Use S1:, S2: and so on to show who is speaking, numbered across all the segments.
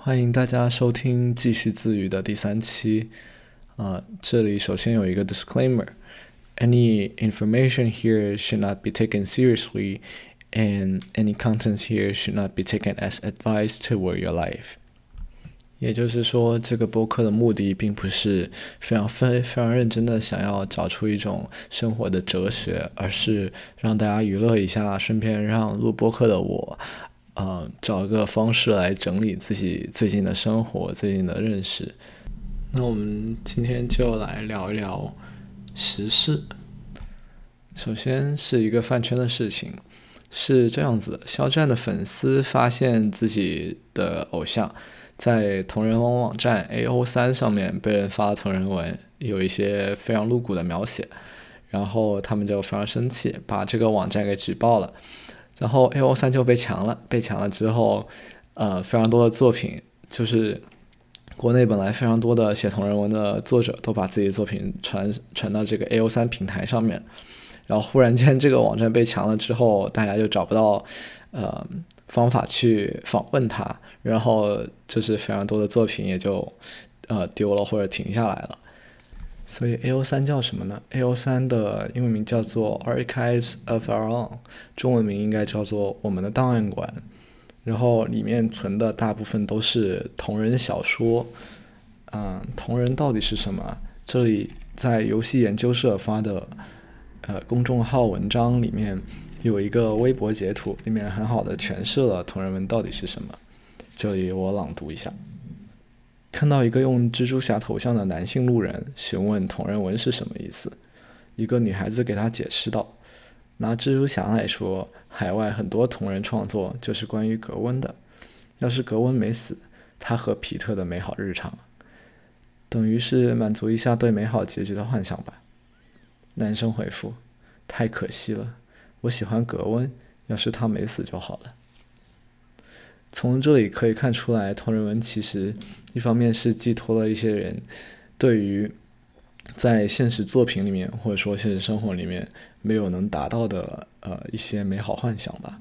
S1: 欢迎大家收听继续自语的第三期。啊，这里首先有一个 disclaimer：any information here should not be taken seriously，and any contents here should not be taken as advice toward your life。也就是说，这个播客的目的并不是非常非非常认真的想要找出一种生活的哲学，而是让大家娱乐一下，顺便让录播客的我，呃，找个方式来整理自己最近的生活、最近的认识。那我们今天就来聊一聊时事。首先是一个饭圈的事情，是这样子：肖战的粉丝发现自己的偶像。在同人文网站 A O 三上面被人发了同人文，有一些非常露骨的描写，然后他们就非常生气，把这个网站给举报了，然后 A O 三就被强了，被强了之后，呃，非常多的作品，就是国内本来非常多的写同人文的作者都把自己的作品传传到这个 A O 三平台上面，然后忽然间这个网站被强了之后，大家就找不到，呃。方法去访问他，然后就是非常多的作品也就呃丢了或者停下来了。所以 A O 三叫什么呢？A O 三的英文名叫做 Archives of Our Own，中文名应该叫做我们的档案馆。然后里面存的大部分都是同人小说。嗯，同人到底是什么？这里在游戏研究社发的呃公众号文章里面。有一个微博截图，里面很好的诠释了同人文到底是什么。这里我朗读一下：看到一个用蜘蛛侠头像的男性路人询问同人文是什么意思，一个女孩子给他解释道：“拿蜘蛛侠来说，海外很多同人创作就是关于格温的。要是格温没死，他和皮特的美好日常，等于是满足一下对美好结局的幻想吧。”男生回复：“太可惜了。”我喜欢格温，要是他没死就好了。从这里可以看出来，同人文其实一方面是寄托了一些人对于在现实作品里面或者说现实生活里面没有能达到的呃一些美好幻想吧。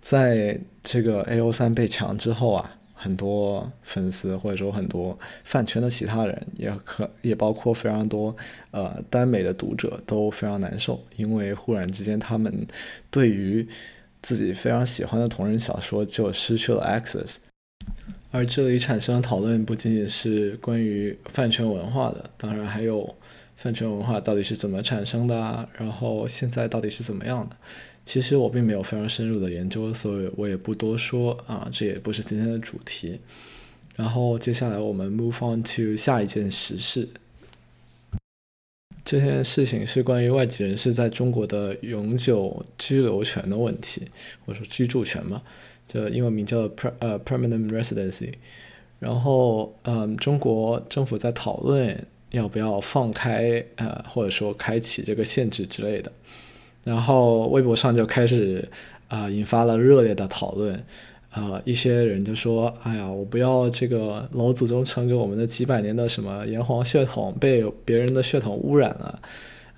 S1: 在这个 A O 三被强之后啊。很多粉丝或者说很多饭圈的其他人，也可也包括非常多呃耽美的读者都非常难受，因为忽然之间他们对于自己非常喜欢的同人小说就失去了 access，而这里产生的讨论不仅仅是关于饭圈文化的，当然还有饭圈文化到底是怎么产生的啊，然后现在到底是怎么样的。其实我并没有非常深入的研究，所以我也不多说啊，这也不是今天的主题。然后接下来我们 move on to 下一件实事。这件事情是关于外籍人士在中国的永久居留权的问题，或者说居住权嘛，这英文名叫 per 呃 permanent residency。然后嗯，中国政府在讨论要不要放开呃，或者说开启这个限制之类的。然后微博上就开始啊引发了热烈的讨论，呃，一些人就说：“哎呀，我不要这个老祖宗传给我们的几百年的什么炎黄血统被别人的血统污染了，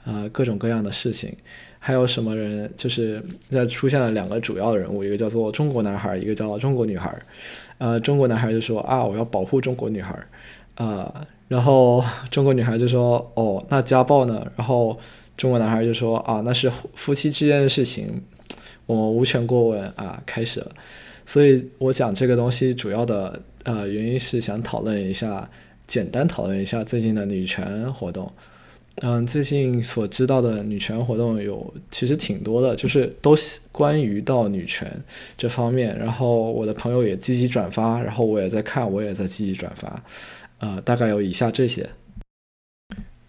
S1: 啊，各种各样的事情。”还有什么人就是在出现了两个主要的人物，一个叫做中国男孩，一个叫中国女孩。呃，中国男孩就说：“啊，我要保护中国女孩。”啊，然后中国女孩就说：“哦，那家暴呢？”然后。中国男孩就说：“啊，那是夫妻之间的事情，我们无权过问啊。”开始了，所以我讲这个东西主要的呃原因是想讨论一下，简单讨论一下最近的女权活动。嗯，最近所知道的女权活动有其实挺多的，就是都关于到女权这方面。然后我的朋友也积极转发，然后我也在看，我也在积极转发。呃，大概有以下这些。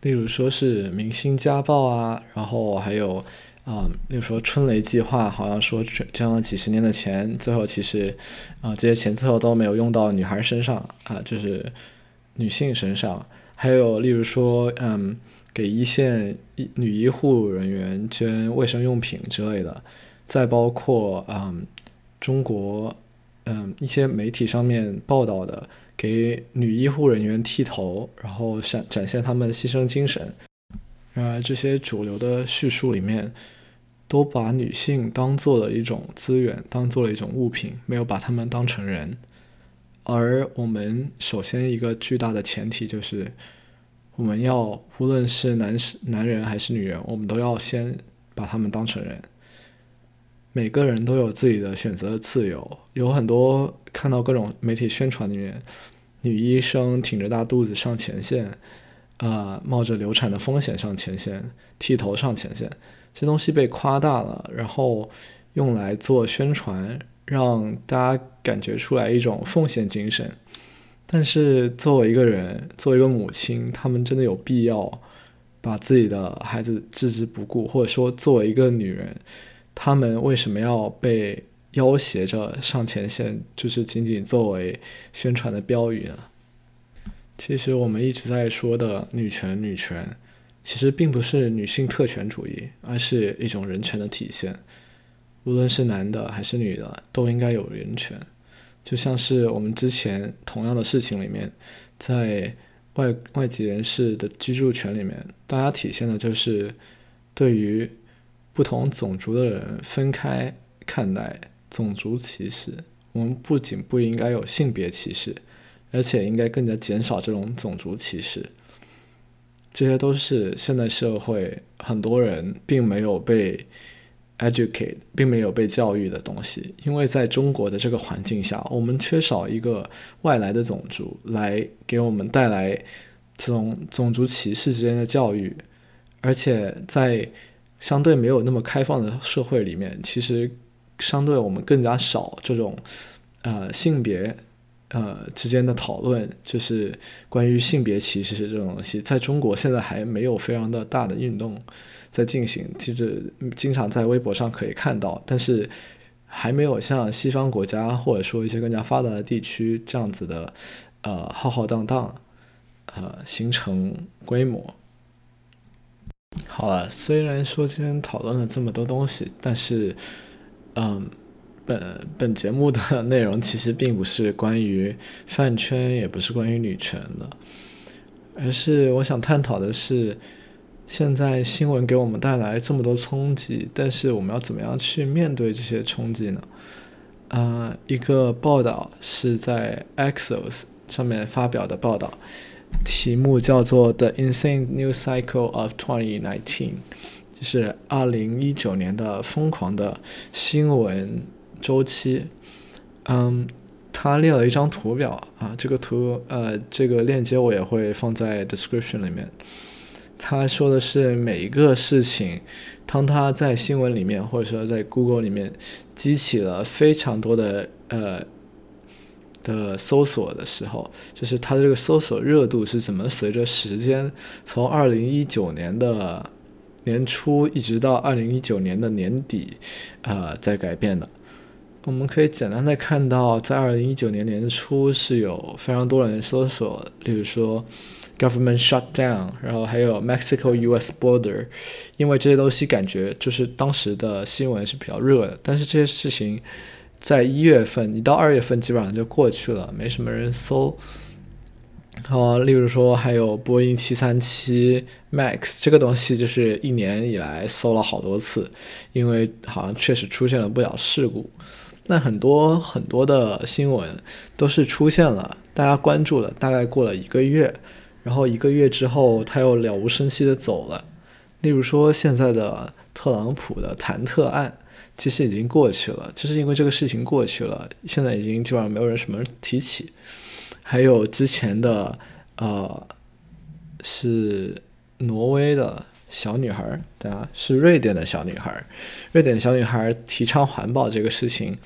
S1: 例如说是明星家暴啊，然后还有啊，例如说春雷计划，好像说捐了几十年的钱，最后其实啊这些钱最后都没有用到女孩身上啊，就是女性身上。还有例如说，嗯，给一线医女医护人员捐卫生用品之类的。再包括嗯，中国嗯一些媒体上面报道的。给女医护人员剃头，然后展展现他们牺牲精神。然而，这些主流的叙述里面，都把女性当做了一种资源，当做了一种物品，没有把她们当成人。而我们首先一个巨大的前提就是，我们要无论是男士、男人还是女人，我们都要先把他们当成人。每个人都有自己的选择的自由，有很多看到各种媒体宣传里面，女医生挺着大肚子上前线，啊，冒着流产的风险上前线，剃头上前线，这东西被夸大了，然后用来做宣传。让大家感觉出来一种奉献精神，但是作为一个人，作为一个母亲，他们真的有必要把自己的孩子置之不顾，或者说，作为一个女人，他们为什么要被要挟着上前线，就是仅仅作为宣传的标语呢？其实我们一直在说的女权，女权其实并不是女性特权主义，而是一种人权的体现。无论是男的还是女的，都应该有人权。就像是我们之前同样的事情里面，在外外籍人士的居住权里面，大家体现的就是对于不同种族的人分开看待种族歧视。我们不仅不应该有性别歧视，而且应该更加减少这种种族歧视。这些都是现代社会很多人并没有被。educate 并没有被教育的东西，因为在中国的这个环境下，我们缺少一个外来的种族来给我们带来这种种族歧视之间的教育，而且在相对没有那么开放的社会里面，其实相对我们更加少这种呃性别呃之间的讨论，就是关于性别歧视这种东西，在中国现在还没有非常的大的运动。在进行，其实经常在微博上可以看到，但是还没有像西方国家或者说一些更加发达的地区这样子的，呃，浩浩荡荡，呃，形成规模。好了，虽然说今天讨论了这么多东西，但是，嗯，本本节目的内容其实并不是关于饭圈，也不是关于女权的，而是我想探讨的是。现在新闻给我们带来这么多冲击，但是我们要怎么样去面对这些冲击呢？呃，一个报道是在 Axios 上面发表的报道，题目叫做《The Insane News Cycle of 2019》，就是二零一九年的疯狂的新闻周期。嗯，他列了一张图表啊，这个图呃，这个链接我也会放在 description 里面。他说的是每一个事情，当他在新闻里面或者说在 Google 里面激起了非常多的呃的搜索的时候，就是他的这个搜索热度是怎么随着时间从二零一九年的年初一直到二零一九年的年底呃在改变的。我们可以简单的看到，在二零一九年年初是有非常多人搜索，例如说。Government shutdown，然后还有 Mexico-U.S. border，因为这些东西感觉就是当时的新闻是比较热的，但是这些事情在一月份，一到二月份基本上就过去了，没什么人搜。啊，例如说还有波音七三七 MAX 这个东西，就是一年以来搜了好多次，因为好像确实出现了不少事故。那很多很多的新闻都是出现了，大家关注了，大概过了一个月。然后一个月之后，他又了无声息的走了。例如说，现在的特朗普的弹特案，其实已经过去了，就是因为这个事情过去了，现在已经基本上没有人什么提起。还有之前的，呃，是挪威的小女孩儿，对啊，是瑞典的小女孩儿，瑞典小女孩儿提倡环保这个事情。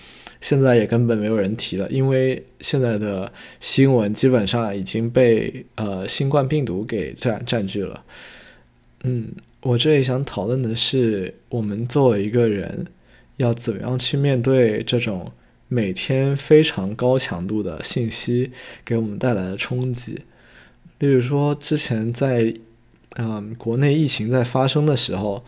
S1: 现在也根本没有人提了，因为现在的新闻基本上已经被呃新冠病毒给占占据了。嗯，我这里想讨论的是，我们作为一个人，要怎么样去面对这种每天非常高强度的信息给我们带来的冲击。例如说，之前在嗯国内疫情在发生的时候。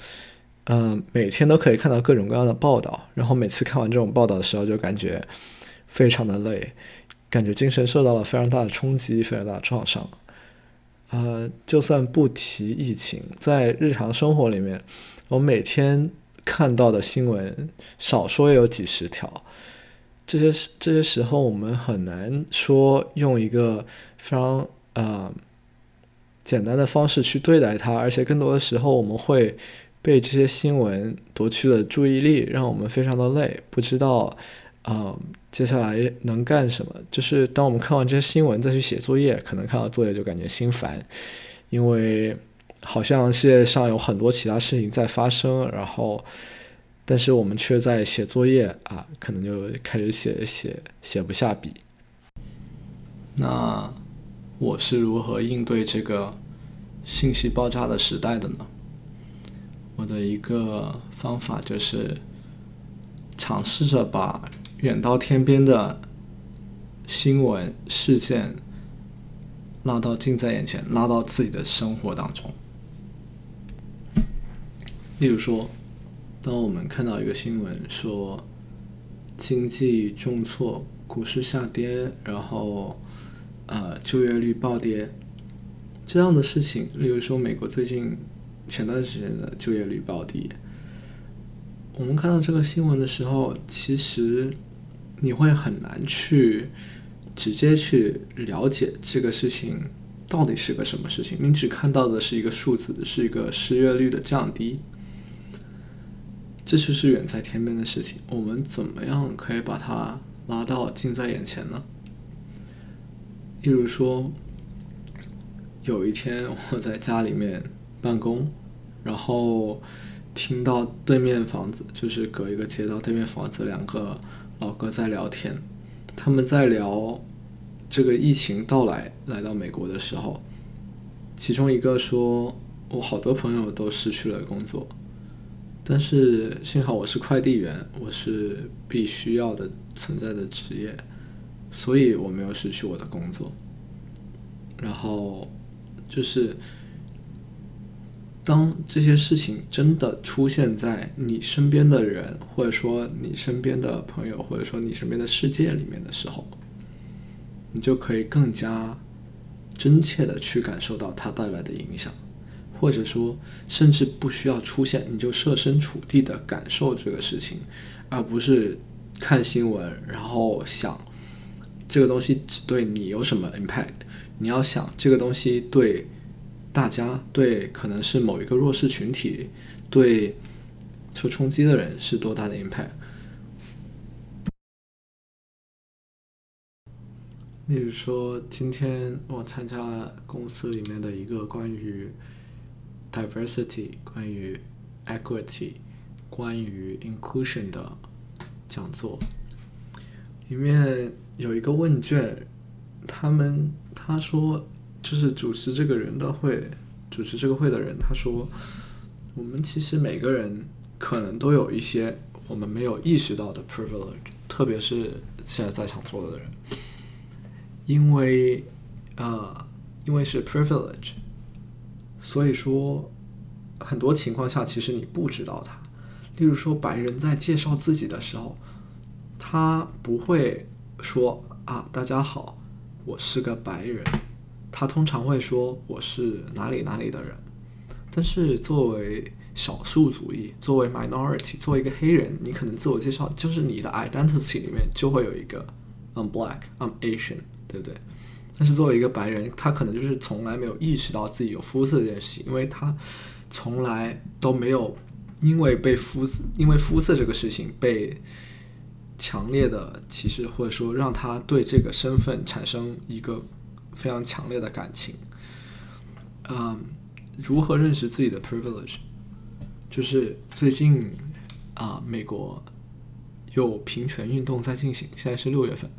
S1: 嗯，每天都可以看到各种各样的报道，然后每次看完这种报道的时候，就感觉非常的累，感觉精神受到了非常大的冲击，非常大的创伤。呃，就算不提疫情，在日常生活里面，我每天看到的新闻少说也有几十条，这些这些时候，我们很难说用一个非常呃简单的方式去对待它，而且更多的时候，我们会被这些新闻夺去了注意力，让我们非常的累，不知道啊接下来能干什么。就是当我们看完这些新闻再去写作业，可能看到作业就感觉心烦，因为好像世界上有很多其他事情在发生，然后。但是我们却在写作业啊，可能就开始写写写不下笔。那我是如何应对这个信息爆炸的时代的呢？我的一个方法就是尝试着把远到天边的新闻事件拉到近在眼前，拉到自己的生活当中。例如说。当我们看到一个新闻说经济重挫、股市下跌，然后呃就业率暴跌这样的事情，例如说美国最近前段时间的就业率暴跌，我们看到这个新闻的时候，其实你会很难去直接去了解这个事情到底是个什么事情，你只看到的是一个数字，是一个失业率的降低。这就是远在天边的事情，我们怎么样可以把它拉到近在眼前呢？例如说，有一天我在家里面办公，然后听到对面房子，就是隔一个街道对面房子两个老哥在聊天，他们在聊这个疫情到来来到美国的时候，其中一个说：“我好多朋友都失去了工作。”但是幸好我是快递员，我是必须要的存在的职业，所以我没有失去我的工作。然后就是当这些事情真的出现在你身边的人，或者说你身边的朋友，或者说你身边的世界里面的时候，你就可以更加真切的去感受到它带来的影响。或者说，甚至不需要出现，你就设身处地的感受这个事情，而不是看新闻，然后想这个东西只对你有什么 impact。你要想这个东西对大家，对可能是某一个弱势群体，对受冲击的人是多大的 impact。例如说，今天我参加了公司里面的一个关于。diversity 关于 equity 关于 inclusion 的讲座，里面有一个问卷，他们他说就是主持这个人的会，主持这个会的人他说，我们其实每个人可能都有一些我们没有意识到的 privilege，特别是现在在场坐的人，因为呃，因为是 privilege。所以说，很多情况下其实你不知道他。例如说，白人在介绍自己的时候，他不会说啊，大家好，我是个白人。他通常会说我是哪里哪里的人。但是作为少数族裔，作为 minority，作为一个黑人，你可能自我介绍就是你的 identity 里面就会有一个 I'm black, I'm Asian，对不对？但是作为一个白人，他可能就是从来没有意识到自己有肤色这件事情，因为他从来都没有因为被肤色，因为肤色这个事情被强烈的歧视，或者说让他对这个身份产生一个非常强烈的感情。嗯，如何认识自己的 privilege？就是最近啊，美国有平权运动在进行，现在是六月份。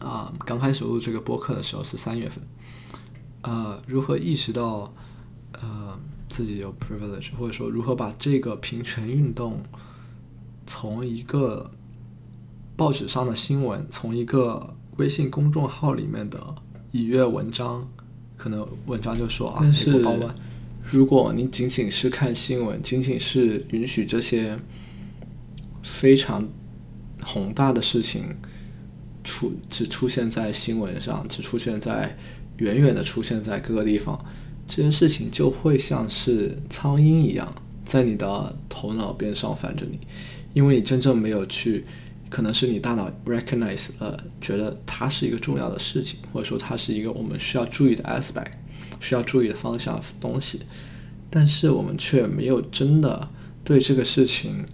S1: 啊，刚开始录这个播客的时候是三月份。呃，如何意识到呃自己有 privilege，或者说如何把这个平权运动从一个报纸上的新闻，从一个微信公众号里面的一阅文章，可能文章就说啊，但是如果你仅仅是看新闻，仅仅是允许这些非常宏大的事情。出只出现在新闻上，只出现在远远的出现在各个地方，这件事情就会像是苍蝇一样在你的头脑边上烦着你，因为你真正没有去可能是你大脑 recognize 呃，觉得它是一个重要的事情，或者说它是一个我们需要注意的 aspect，需要注意的方向东西，但是我们却没有真的对这个事情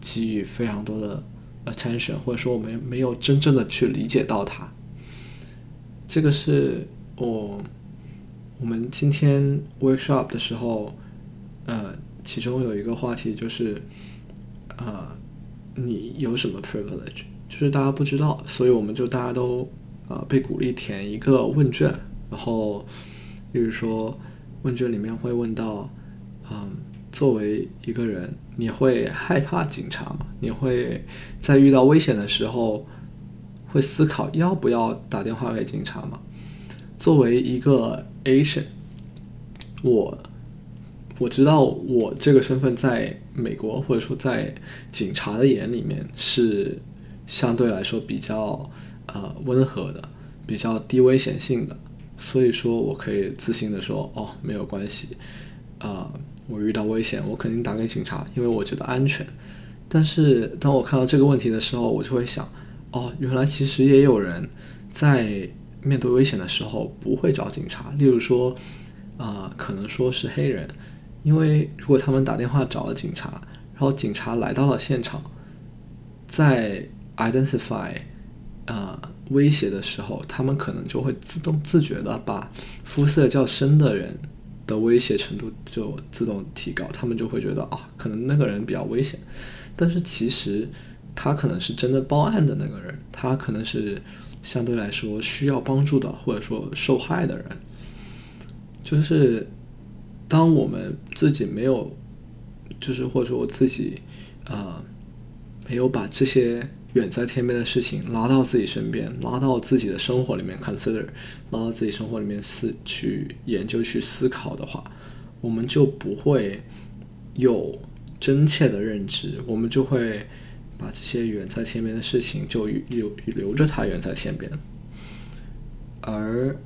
S1: 给予非常多的 attention，或者说我们没有真正的去理解到它。这个是我我们今天 workshop 的时候，呃，其中有一个话题就是，呃。你有什么 privilege？就是大家不知道，所以我们就大家都呃被鼓励填一个问卷，然后比如说问卷里面会问到，嗯，作为一个人，你会害怕警察吗？你会在遇到危险的时候会思考要不要打电话给警察吗？作为一个 Asian，我。我知道我这个身份在美国，或者说在警察的眼里面是相对来说比较呃温和的，比较低危险性的，所以说我可以自信的说，哦，没有关系，啊，我遇到危险，我肯定打给警察，因为我觉得安全。但是当我看到这个问题的时候，我就会想，哦，原来其实也有人在面对危险的时候不会找警察，例如说，啊，可能说是黑人。因为如果他们打电话找了警察，然后警察来到了现场，在 identify 啊威胁的时候，他们可能就会自动自觉的把肤色较深的人的威胁程度就自动提高，他们就会觉得啊，可能那个人比较危险，但是其实他可能是真的报案的那个人，他可能是相对来说需要帮助的，或者说受害的人，就是。当我们自己没有，就是或者说我自己，呃，没有把这些远在天边的事情拉到自己身边，拉到自己的生活里面 consider，拉到自己生活里面思去研究去思考的话，我们就不会有真切的认知，我们就会把这些远在天边的事情就留留着它远在天边，而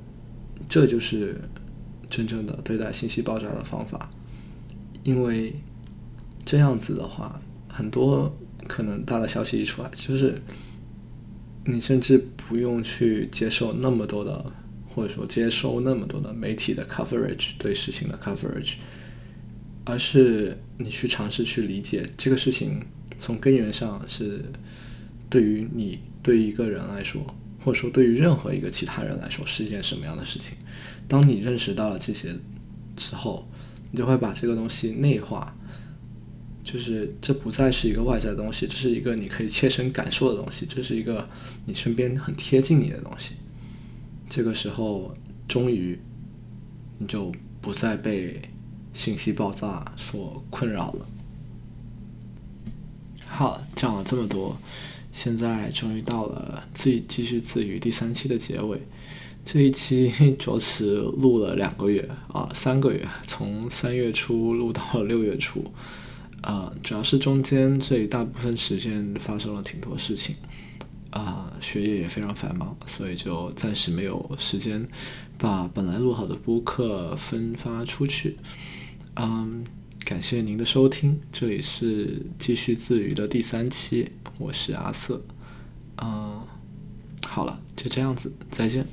S1: 这就是。真正的对待信息爆炸的方法，因为这样子的话，很多可能大的消息一出来，就是你甚至不用去接受那么多的，或者说接收那么多的媒体的 coverage 对事情的 coverage，而是你去尝试去理解这个事情从根源上是对于你对一个人来说，或者说对于任何一个其他人来说是一件什么样的事情。当你认识到了这些之后，你就会把这个东西内化，就是这不再是一个外在的东西，这是一个你可以切身感受的东西，这是一个你身边很贴近你的东西。这个时候，终于你就不再被信息爆炸所困扰了。好，讲了这么多，现在终于到了自己继续自娱第三期的结尾。这一期 着实录了两个月啊，三个月，从三月初录到了六月初，啊，主要是中间这一大部分时间发生了挺多事情，啊，学业也非常繁忙，所以就暂时没有时间把本来录好的播客分发出去。嗯，感谢您的收听，这里是继续自娱的第三期，我是阿瑟，嗯，好了，就这样子，再见。